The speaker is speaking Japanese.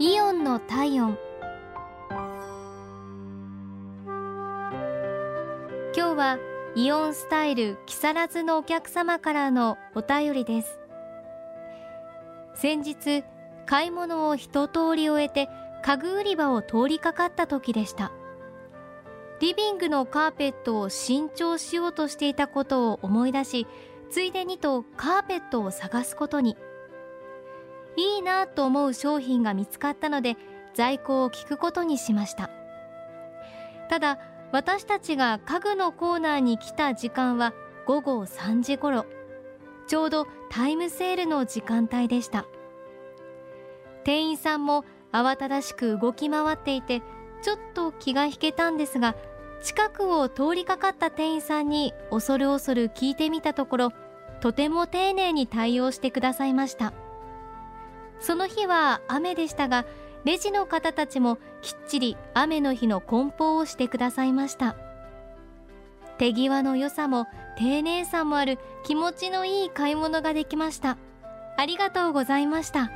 イオンの体温。今日はイオンスタイル木更津のお客様からのお便りです。先日買い物を一通り終えて家具売り場を通りかかった時でした。リビングのカーペットを新調しようとしていたことを思い出しついでにとカーペットを探すことに。いいなと思う商品が見つかったので在庫を聞くことにしました。ただ私たちが家具のコーナーに来た時間は午後3時頃。ちょうどタイムセールの時間帯でした。店員さんも慌ただしく動き回っていてちょっと気が引けたんですが近くを通りかかった店員さんに恐る恐る聞いてみたところとても丁寧に対応してくださいました。その日は雨でしたがレジの方たちもきっちり雨の日の梱包をしてくださいました。手際の良さも丁寧さもある気持ちのいい買い物ができました。ありがとうございました。